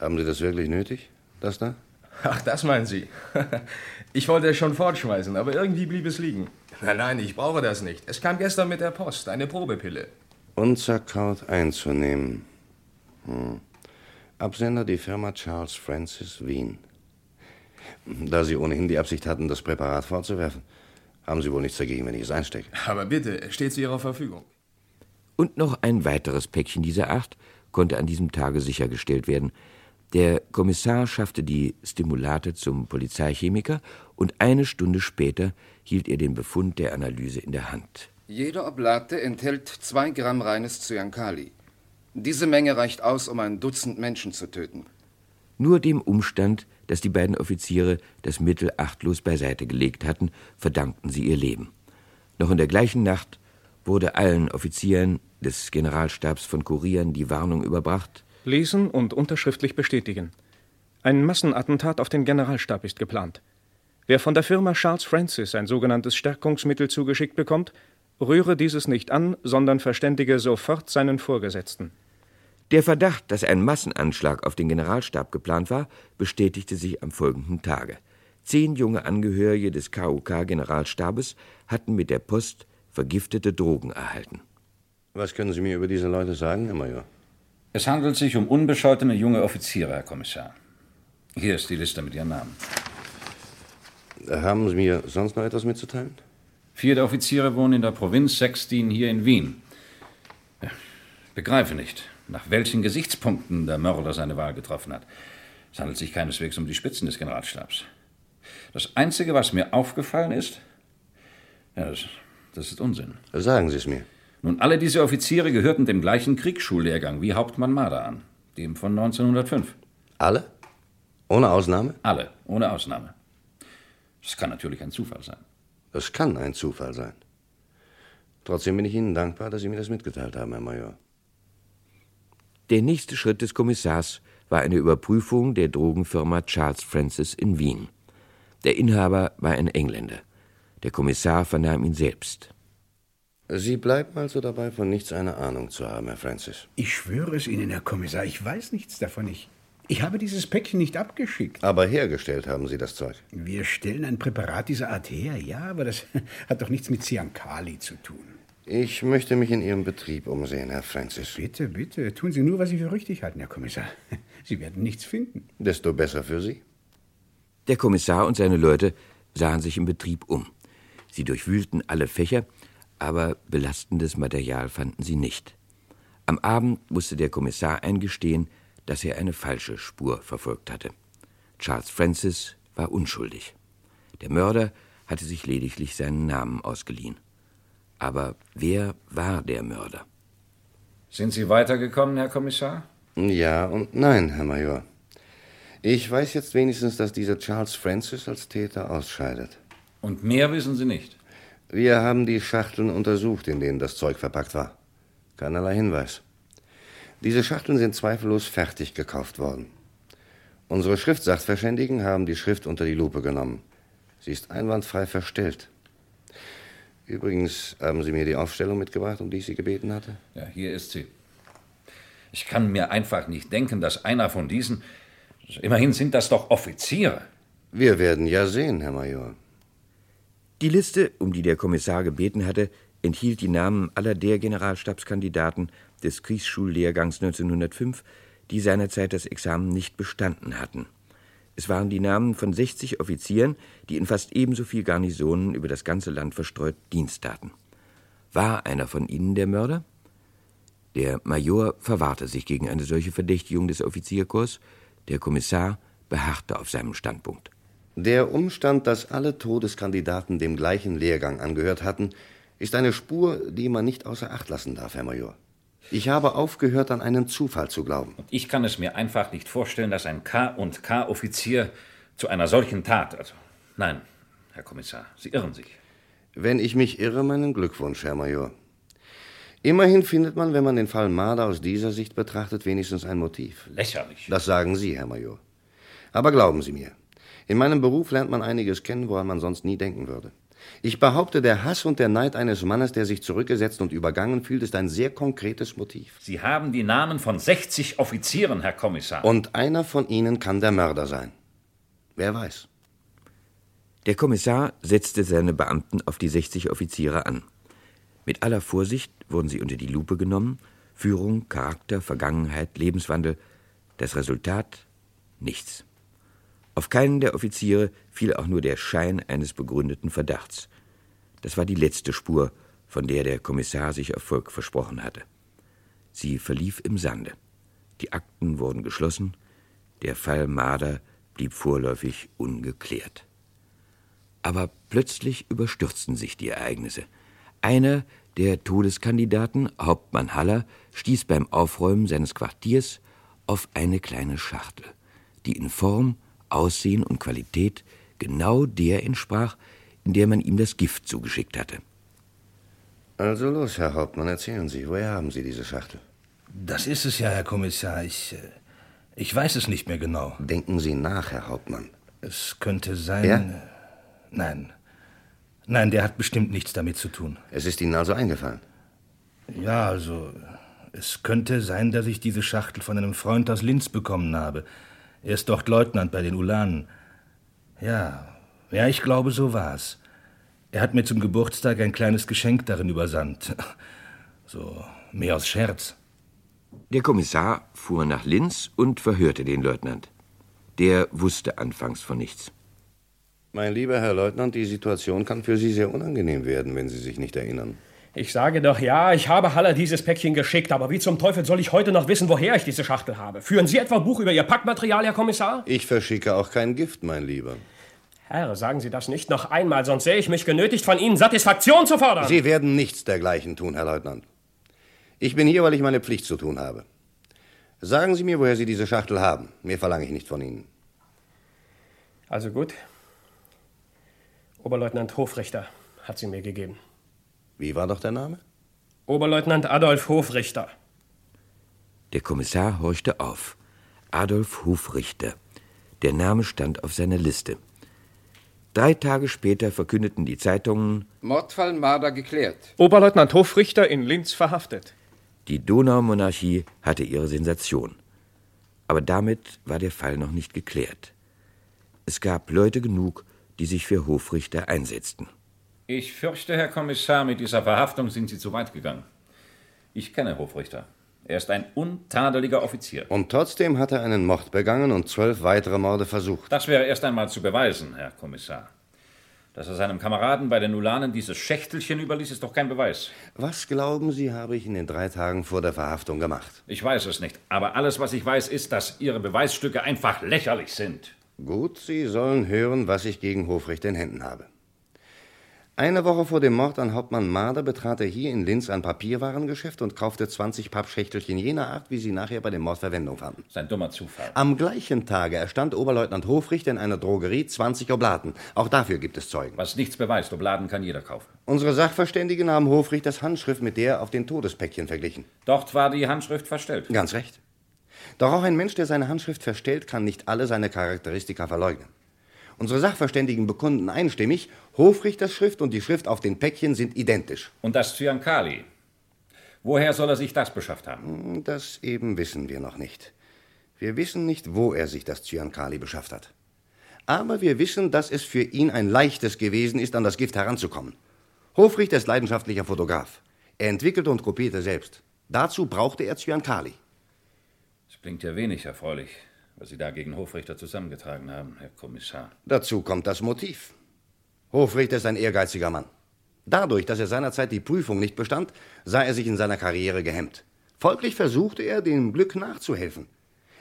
Haben Sie das wirklich nötig, das da? Ach, das meinen Sie. <laughs> Ich wollte es schon fortschmeißen, aber irgendwie blieb es liegen. Nein, nein, ich brauche das nicht. Es kam gestern mit der Post, eine Probepille. Unzerkaut einzunehmen. Hm. Absender die Firma Charles Francis Wien. Da Sie ohnehin die Absicht hatten, das Präparat fortzuwerfen, haben Sie wohl nichts dagegen, wenn ich es einstecke. Aber bitte, es steht zu Ihrer Verfügung. Und noch ein weiteres Päckchen dieser Art konnte an diesem Tage sichergestellt werden. Der Kommissar schaffte die Stimulate zum Polizeichemiker und eine Stunde später hielt er den Befund der Analyse in der Hand. Jede Oblate enthält zwei Gramm reines Cyankali. Diese Menge reicht aus, um ein Dutzend Menschen zu töten. Nur dem Umstand, dass die beiden Offiziere das Mittel achtlos beiseite gelegt hatten, verdankten sie ihr Leben. Noch in der gleichen Nacht wurde allen Offizieren des Generalstabs von Kurieren die Warnung überbracht. Lesen und unterschriftlich bestätigen. Ein Massenattentat auf den Generalstab ist geplant. Wer von der Firma Charles Francis ein sogenanntes Stärkungsmittel zugeschickt bekommt, rühre dieses nicht an, sondern verständige sofort seinen Vorgesetzten. Der Verdacht, dass ein Massenanschlag auf den Generalstab geplant war, bestätigte sich am folgenden Tage. Zehn junge Angehörige des KUK-Generalstabes hatten mit der Post vergiftete Drogen erhalten. Was können Sie mir über diese Leute sagen, Herr Major? Es handelt sich um unbescholtene junge Offiziere, Herr Kommissar. Hier ist die Liste mit Ihren Namen. Haben Sie mir sonst noch etwas mitzuteilen? Vier der Offiziere wohnen in der Provinz, sechs dienen hier in Wien. Ich begreife nicht, nach welchen Gesichtspunkten der Mörder seine Wahl getroffen hat. Es handelt sich keineswegs um die Spitzen des Generalstabs. Das Einzige, was mir aufgefallen ist, ja, das, das ist Unsinn. Sagen Sie es mir. Nun, alle diese Offiziere gehörten dem gleichen Kriegsschullehrgang wie Hauptmann Marder an, dem von 1905. Alle? Ohne Ausnahme? Alle, ohne Ausnahme. Das kann natürlich ein Zufall sein. Das kann ein Zufall sein. Trotzdem bin ich Ihnen dankbar, dass Sie mir das mitgeteilt haben, Herr Major. Der nächste Schritt des Kommissars war eine Überprüfung der Drogenfirma Charles Francis in Wien. Der Inhaber war ein Engländer. Der Kommissar vernahm ihn selbst. Sie bleiben also dabei, von nichts eine Ahnung zu haben, Herr Francis. Ich schwöre es Ihnen, Herr Kommissar, ich weiß nichts davon. Ich, ich habe dieses Päckchen nicht abgeschickt. Aber hergestellt haben Sie das Zeug. Wir stellen ein Präparat dieser Art her, ja, aber das <laughs> hat doch nichts mit Cyankali zu tun. Ich möchte mich in Ihrem Betrieb umsehen, Herr Francis. Bitte, bitte. Tun Sie nur, was Sie für richtig halten, Herr Kommissar. <laughs> Sie werden nichts finden. Desto besser für Sie. Der Kommissar und seine Leute sahen sich im Betrieb um. Sie durchwühlten alle Fächer, aber belastendes Material fanden sie nicht. Am Abend musste der Kommissar eingestehen, dass er eine falsche Spur verfolgt hatte. Charles Francis war unschuldig. Der Mörder hatte sich lediglich seinen Namen ausgeliehen. Aber wer war der Mörder? Sind Sie weitergekommen, Herr Kommissar? Ja und nein, Herr Major. Ich weiß jetzt wenigstens, dass dieser Charles Francis als Täter ausscheidet. Und mehr wissen Sie nicht? Wir haben die Schachteln untersucht, in denen das Zeug verpackt war. Keinerlei Hinweis. Diese Schachteln sind zweifellos fertig gekauft worden. Unsere Schriftsachverständigen haben die Schrift unter die Lupe genommen. Sie ist einwandfrei verstellt. Übrigens haben Sie mir die Aufstellung mitgebracht, um die ich Sie gebeten hatte? Ja, hier ist sie. Ich kann mir einfach nicht denken, dass einer von diesen. Immerhin sind das doch Offiziere. Wir werden ja sehen, Herr Major. Die Liste, um die der Kommissar gebeten hatte, enthielt die Namen aller der Generalstabskandidaten des Kriegsschullehrgangs 1905, die seinerzeit das Examen nicht bestanden hatten. Es waren die Namen von 60 Offizieren, die in fast ebenso viel Garnisonen über das ganze Land verstreut Dienst taten. War einer von ihnen der Mörder? Der Major verwahrte sich gegen eine solche Verdächtigung des Offizierkorps, der Kommissar beharrte auf seinem Standpunkt. Der Umstand, dass alle Todeskandidaten dem gleichen Lehrgang angehört hatten, ist eine Spur, die man nicht außer Acht lassen darf, Herr Major. Ich habe aufgehört, an einen Zufall zu glauben. Und ich kann es mir einfach nicht vorstellen, dass ein K- und K-Offizier zu einer solchen Tat. Also, nein, Herr Kommissar, Sie irren sich. Wenn ich mich irre, meinen Glückwunsch, Herr Major. Immerhin findet man, wenn man den Fall Marder aus dieser Sicht betrachtet, wenigstens ein Motiv. Lächerlich. Das sagen Sie, Herr Major. Aber glauben Sie mir, in meinem Beruf lernt man einiges kennen, woran man sonst nie denken würde. Ich behaupte, der Hass und der Neid eines Mannes, der sich zurückgesetzt und übergangen fühlt, ist ein sehr konkretes Motiv. Sie haben die Namen von 60 Offizieren, Herr Kommissar. Und einer von ihnen kann der Mörder sein. Wer weiß. Der Kommissar setzte seine Beamten auf die 60 Offiziere an. Mit aller Vorsicht wurden sie unter die Lupe genommen. Führung, Charakter, Vergangenheit, Lebenswandel. Das Resultat? Nichts. Auf keinen der Offiziere fiel auch nur der Schein eines begründeten Verdachts. Das war die letzte Spur, von der der Kommissar sich Erfolg versprochen hatte. Sie verlief im Sande. Die Akten wurden geschlossen, der Fall Marder blieb vorläufig ungeklärt. Aber plötzlich überstürzten sich die Ereignisse. Einer der Todeskandidaten, Hauptmann Haller, stieß beim Aufräumen seines Quartiers auf eine kleine Schachtel, die in Form, Aussehen und Qualität genau der entsprach, in der man ihm das Gift zugeschickt hatte. Also los, Herr Hauptmann, erzählen Sie, woher haben Sie diese Schachtel? Das ist es ja, Herr Kommissar. Ich, äh, ich weiß es nicht mehr genau. Denken Sie nach, Herr Hauptmann. Es könnte sein. Er? Nein. Nein, der hat bestimmt nichts damit zu tun. Es ist Ihnen also eingefallen? Ja, also. Es könnte sein, dass ich diese Schachtel von einem Freund aus Linz bekommen habe. Er ist dort Leutnant bei den Ulanen. Ja, ja, ich glaube, so war's. Er hat mir zum Geburtstag ein kleines Geschenk darin übersandt. <laughs> So, mehr aus Scherz. Der Kommissar fuhr nach Linz und verhörte den Leutnant. Der wusste anfangs von nichts. Mein lieber Herr Leutnant, die Situation kann für Sie sehr unangenehm werden, wenn Sie sich nicht erinnern. Ich sage doch ja, ich habe Haller dieses Päckchen geschickt, aber wie zum Teufel soll ich heute noch wissen, woher ich diese Schachtel habe? Führen Sie etwa Buch über Ihr Packmaterial, Herr Kommissar? Ich verschicke auch kein Gift, mein Lieber. Herr, sagen Sie das nicht noch einmal, sonst sehe ich mich genötigt, von Ihnen Satisfaktion zu fordern. Sie werden nichts dergleichen tun, Herr Leutnant. Ich bin hier, weil ich meine Pflicht zu tun habe. Sagen Sie mir, woher Sie diese Schachtel haben. Mehr verlange ich nicht von Ihnen. Also gut. Oberleutnant Hofrichter hat sie mir gegeben. Wie war doch der Name? Oberleutnant Adolf Hofrichter. Der Kommissar horchte auf. Adolf Hofrichter. Der Name stand auf seiner Liste. Drei Tage später verkündeten die Zeitungen Mordfall Marder geklärt. Oberleutnant Hofrichter in Linz verhaftet. Die Donaumonarchie hatte ihre Sensation. Aber damit war der Fall noch nicht geklärt. Es gab Leute genug, die sich für Hofrichter einsetzten. Ich fürchte, Herr Kommissar, mit dieser Verhaftung sind Sie zu weit gegangen. Ich kenne Hofrichter. Er ist ein untadeliger Offizier. Und trotzdem hat er einen Mord begangen und zwölf weitere Morde versucht. Das wäre erst einmal zu beweisen, Herr Kommissar. Dass er seinem Kameraden bei den Ulanen dieses Schächtelchen überließ, ist doch kein Beweis. Was glauben Sie, habe ich in den drei Tagen vor der Verhaftung gemacht? Ich weiß es nicht, aber alles, was ich weiß, ist, dass Ihre Beweisstücke einfach lächerlich sind. Gut, Sie sollen hören, was ich gegen Hofrecht in Händen habe. Eine Woche vor dem Mord an Hauptmann Marder betrat er hier in Linz ein Papierwarengeschäft und kaufte 20 Pappschächtelchen jener Art, wie sie nachher bei dem Mord Verwendung fanden. Das ist ein dummer Zufall. Am gleichen Tage erstand Oberleutnant Hofrichter in einer Drogerie 20 Oblaten. Auch dafür gibt es Zeugen. Was nichts beweist, Obladen kann jeder kaufen. Unsere Sachverständigen haben Hofrichters Handschrift mit der auf den Todespäckchen verglichen. Dort war die Handschrift verstellt. Ganz recht. Doch auch ein Mensch, der seine Handschrift verstellt, kann nicht alle seine Charakteristika verleugnen. Unsere Sachverständigen bekunden einstimmig, Hofrichters Schrift und die Schrift auf den Päckchen sind identisch. Und das Zyankali. Woher soll er sich das beschafft haben? Hm, Das eben wissen wir noch nicht. Wir wissen nicht, wo er sich das Zyankali beschafft hat. Aber wir wissen, dass es für ihn ein leichtes gewesen ist, an das Gift heranzukommen. Hofrichter ist leidenschaftlicher Fotograf. Er entwickelte und kopierte selbst. Dazu brauchte er Zyankali. Es klingt ja wenig erfreulich, was Sie da gegen Hofrichter zusammengetragen haben, Herr Kommissar. Dazu kommt das Motiv. Hofrichter ist ein ehrgeiziger Mann. Dadurch, dass er seinerzeit die Prüfung nicht bestand, sah er sich in seiner Karriere gehemmt. Folglich versuchte er, dem Glück nachzuhelfen.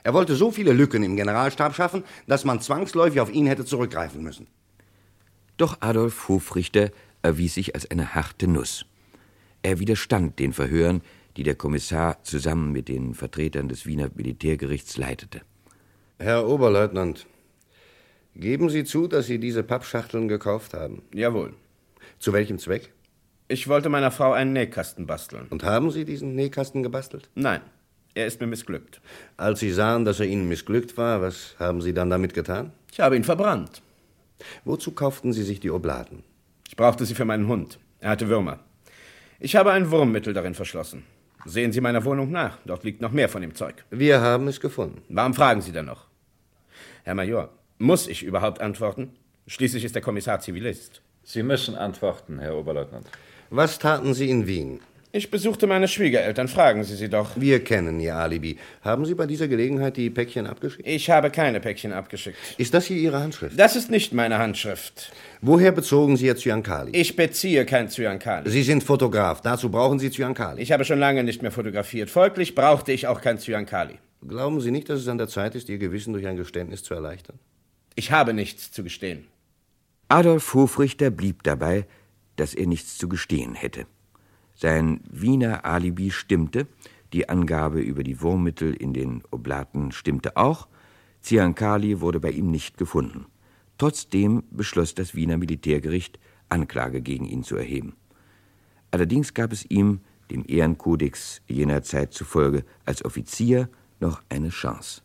Er wollte so viele Lücken im Generalstab schaffen, dass man zwangsläufig auf ihn hätte zurückgreifen müssen. Doch Adolf Hofrichter erwies sich als eine harte Nuss. Er widerstand den Verhören, die der Kommissar zusammen mit den Vertretern des Wiener Militärgerichts leitete. Herr Oberleutnant, geben Sie zu, dass Sie diese Pappschachteln gekauft haben? Jawohl. Zu welchem Zweck? Ich wollte meiner Frau einen Nähkasten basteln. Und haben Sie diesen Nähkasten gebastelt? Nein, er ist mir missglückt. Als Sie sahen, dass er Ihnen missglückt war, was haben Sie dann damit getan? Ich habe ihn verbrannt. Wozu kauften Sie sich die Obladen? Ich brauchte sie für meinen Hund. Er hatte Würmer. Ich habe ein Wurmmittel darin verschlossen. Sehen Sie meiner Wohnung nach. Dort liegt noch mehr von dem Zeug. Wir haben es gefunden. Warum fragen Sie dann noch? Herr Major, muss ich überhaupt antworten? Schließlich ist der Kommissar Zivilist. Sie müssen antworten, Herr Oberleutnant. Was taten Sie in Wien? Ich besuchte meine Schwiegereltern. Fragen Sie sie doch. Wir kennen Ihr Alibi. Haben Sie bei dieser Gelegenheit die Päckchen abgeschickt? Ich habe keine Päckchen abgeschickt. Ist das hier Ihre Handschrift? Das ist nicht meine Handschrift. Woher bezogen Sie Ihr Zyankali? Ich beziehe kein Zyankali. Sie sind Fotograf. Dazu brauchen Sie Zyankali. Ich habe schon lange nicht mehr fotografiert. Folglich brauchte ich auch kein Zyankali. Glauben Sie nicht, dass es an der Zeit ist, Ihr Gewissen durch ein Geständnis zu erleichtern? Ich habe nichts zu gestehen. Adolf Hofrichter blieb dabei, dass er nichts zu gestehen hätte. Sein Wiener Alibi stimmte, die Angabe über die Wurmmittel in den Oblaten stimmte auch, Ziankali wurde bei ihm nicht gefunden. Trotzdem beschloss das Wiener Militärgericht, Anklage gegen ihn zu erheben. Allerdings gab es ihm, dem Ehrenkodex jener Zeit zufolge, als Offizier noch eine Chance.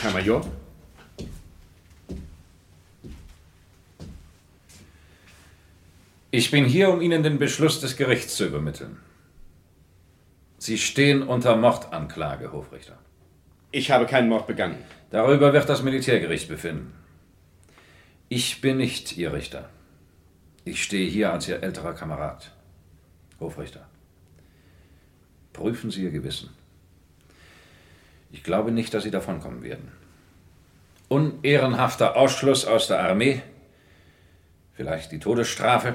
Herr Major? Ich bin hier, um Ihnen den Beschluss des Gerichts zu übermitteln. Sie stehen unter Mordanklage, Hofrichter. Ich habe keinen Mord begangen. Darüber wird das Militärgericht befinden. Ich bin nicht Ihr Richter. Ich stehe hier als Ihr älterer Kamerad. Hofrichter. Prüfen Sie Ihr Gewissen. Ich glaube nicht, dass Sie davonkommen werden. Unehrenhafter Ausschluss aus der Armee? Vielleicht die Todesstrafe?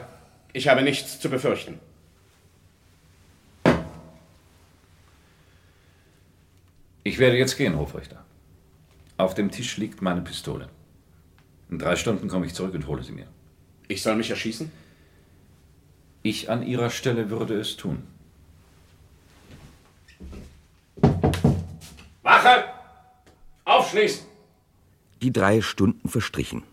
Ich habe nichts zu befürchten. Ich werde jetzt gehen, Hofrichter. Auf dem Tisch liegt meine Pistole. In drei Stunden komme ich zurück und hole sie mir. Ich soll mich erschießen? Ich an Ihrer Stelle würde es tun. Wache! Aufschließen! Die drei Stunden verstrichen.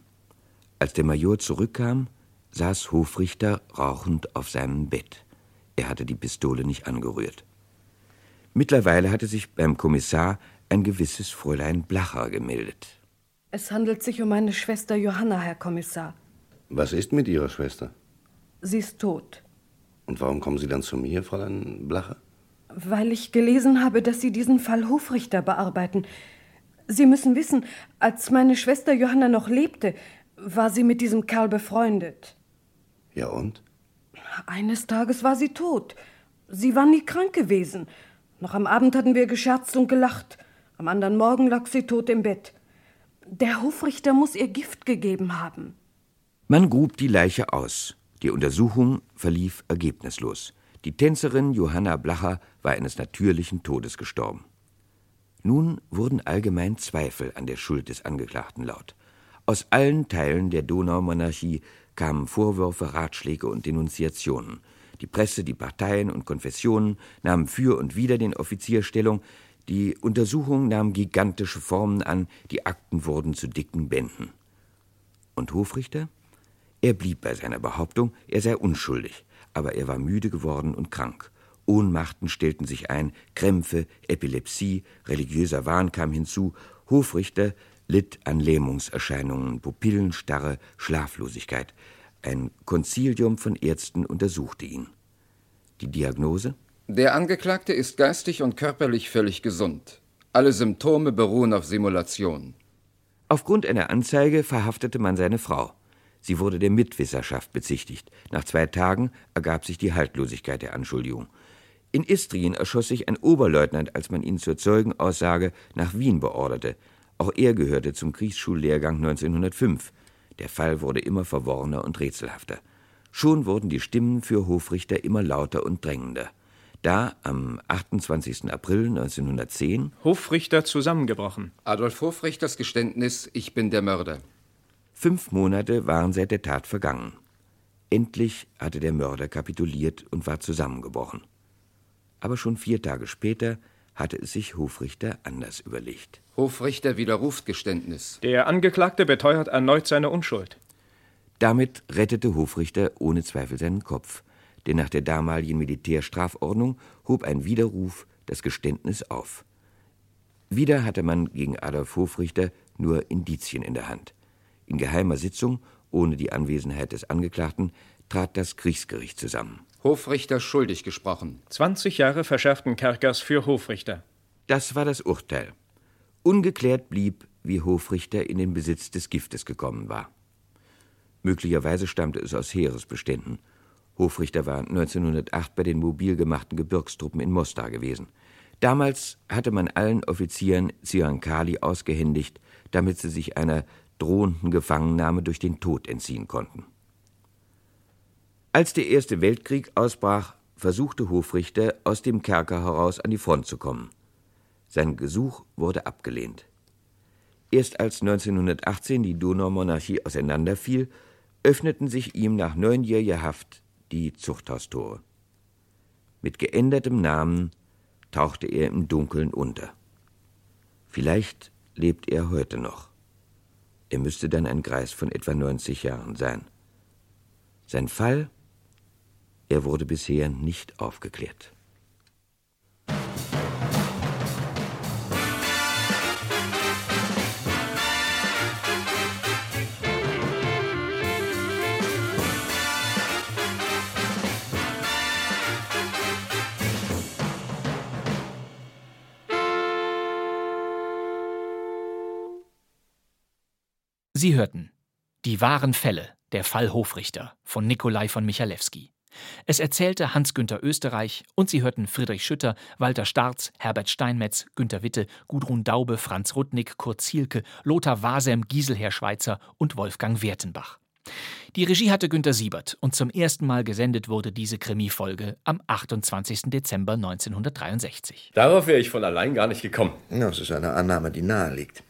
Als der Major zurückkam, saß Hofrichter rauchend auf seinem Bett. Er hatte die Pistole nicht angerührt. Mittlerweile hatte sich beim Kommissar ein gewisses Fräulein Blacher gemeldet. Es handelt sich um meine Schwester Johanna, Herr Kommissar. Was ist mit Ihrer Schwester? Sie ist tot. Und warum kommen Sie dann zu mir, Fräulein Blacher? Weil ich gelesen habe, dass Sie diesen Fall Hofrichter bearbeiten. Sie müssen wissen, als meine Schwester Johanna noch lebte, war sie mit diesem Kerl befreundet. Ja und? Eines Tages war sie tot. Sie war nie krank gewesen. Noch am Abend hatten wir gescherzt und gelacht. Am anderen Morgen lag sie tot im Bett. Der Hofrichter muss ihr Gift gegeben haben. Man grub die Leiche aus. Die Untersuchung verlief ergebnislos. Die Tänzerin Johanna Blacher war eines natürlichen Todes gestorben. Nun wurden allgemein Zweifel an der Schuld des Angeklagten laut. Aus allen Teilen der Donaumonarchie kamen Vorwürfe, Ratschläge und Denunziationen. Die Presse, die Parteien und Konfessionen nahmen für und wider den Offizier Stellung. Die Untersuchung nahm gigantische Formen an, die Akten wurden zu dicken Bänden. Und Hofrichter? Er blieb bei seiner Behauptung, er sei unschuldig, aber er war müde geworden und krank. Ohnmachten stellten sich ein, Krämpfe, Epilepsie, religiöser Wahn kam hinzu. Hofrichter litt an Lähmungserscheinungen, Pupillenstarre, Schlaflosigkeit. Ein Konzilium von Ärzten untersuchte ihn. Die Diagnose? Der Angeklagte ist geistig und körperlich völlig gesund. Alle Symptome beruhen auf Simulation. Aufgrund einer Anzeige verhaftete man seine Frau. Sie wurde der Mitwisserschaft bezichtigt. Nach zwei Tagen ergab sich die Haltlosigkeit der Anschuldigung. In Istrien erschoss sich ein Oberleutnant, als man ihn zur Zeugenaussage nach Wien beorderte. Auch er gehörte zum Kriegsschullehrgang 1905. Der Fall wurde immer verworrener und rätselhafter. Schon wurden die Stimmen für Hofrichter immer lauter und drängender. Da, am 28. April 1910, Hofrichter zusammengebrochen. Adolf Hofrichters Geständnis, ich bin der Mörder. Fünf Monate waren seit der Tat vergangen. Endlich hatte der Mörder kapituliert und war zusammengebrochen. Aber schon vier Tage später hatte es sich Hofrichter anders überlegt. Hofrichter widerruft Geständnis. Der Angeklagte beteuert erneut seine Unschuld. Damit rettete Hofrichter ohne Zweifel seinen Kopf, denn nach der damaligen Militärstrafordnung hob ein Widerruf das Geständnis auf. Wieder hatte man gegen Adolf Hofrichter nur Indizien in der Hand. In geheimer Sitzung, ohne die Anwesenheit des Angeklagten, trat das Kriegsgericht zusammen. Hofrichter schuldig gesprochen. 20 Jahre verschärften Kerkers für Hofrichter. Das war das Urteil. Ungeklärt blieb, wie Hofrichter in den Besitz des Giftes gekommen war. Möglicherweise stammte es aus Heeresbeständen. Hofrichter war 1908 bei den mobil gemachten Gebirgstruppen in Mostar gewesen. Damals hatte man allen Offizieren Zyankali ausgehändigt, damit sie sich einer drohenden Gefangennahme durch den Tod entziehen konnten. Als der Erste Weltkrieg ausbrach, versuchte Hofrichter, aus dem Kerker heraus an die Front zu kommen. Sein Gesuch wurde abgelehnt. Erst als 1918 die Donaumonarchie auseinanderfiel, öffneten sich ihm nach neunjähriger Haft die Zuchthaustore. Mit geändertem Namen tauchte er im Dunkeln unter. Vielleicht lebt er heute noch. Er müsste dann ein Greis von etwa 90 Jahren sein. Sein Fall? Er wurde bisher nicht aufgeklärt. Sie hörten Die wahren Fälle, der Fall Hofrichter von Nikolai von Michalewski. Es erzählte Hans-Günther Österreich und Sie hörten Friedrich Schütter, Walter Starz, Herbert Steinmetz, Günter Witte, Gudrun Daube, Franz Rudnick, Kurt Zielke, Lothar Wasem, Giselher Schweitzer und Wolfgang Wertenbach. Die Regie hatte Günter Siebert und zum ersten Mal gesendet wurde diese Krimi-Folge am 28. Dezember 1963. Darauf wäre ich von allein gar nicht gekommen. Das ist eine Annahme, die nahe liegt.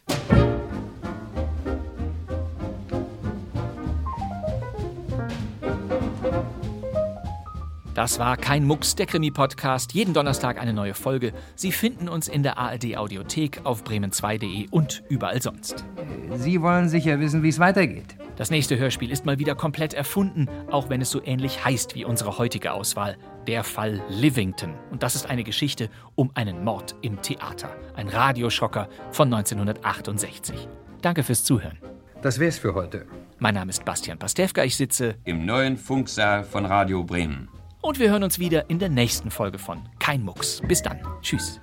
Das war kein Mucks, der Krimi-Podcast. Jeden Donnerstag eine neue Folge. Sie finden uns in der ARD-Audiothek auf bremen2.de und überall sonst. Sie wollen sicher wissen, wie es weitergeht. Das nächste Hörspiel ist mal wieder komplett erfunden, auch wenn es so ähnlich heißt wie unsere heutige Auswahl. Der Fall Livington. Und das ist eine Geschichte um einen Mord im Theater. Ein Radioschocker von 1968. Danke fürs Zuhören. Das wär's für heute. Mein Name ist Bastian Pastewka. Ich sitze im neuen Funksaal von Radio Bremen. Und wir hören uns wieder in der nächsten Folge von Kein Mucks. Bis dann. Tschüss.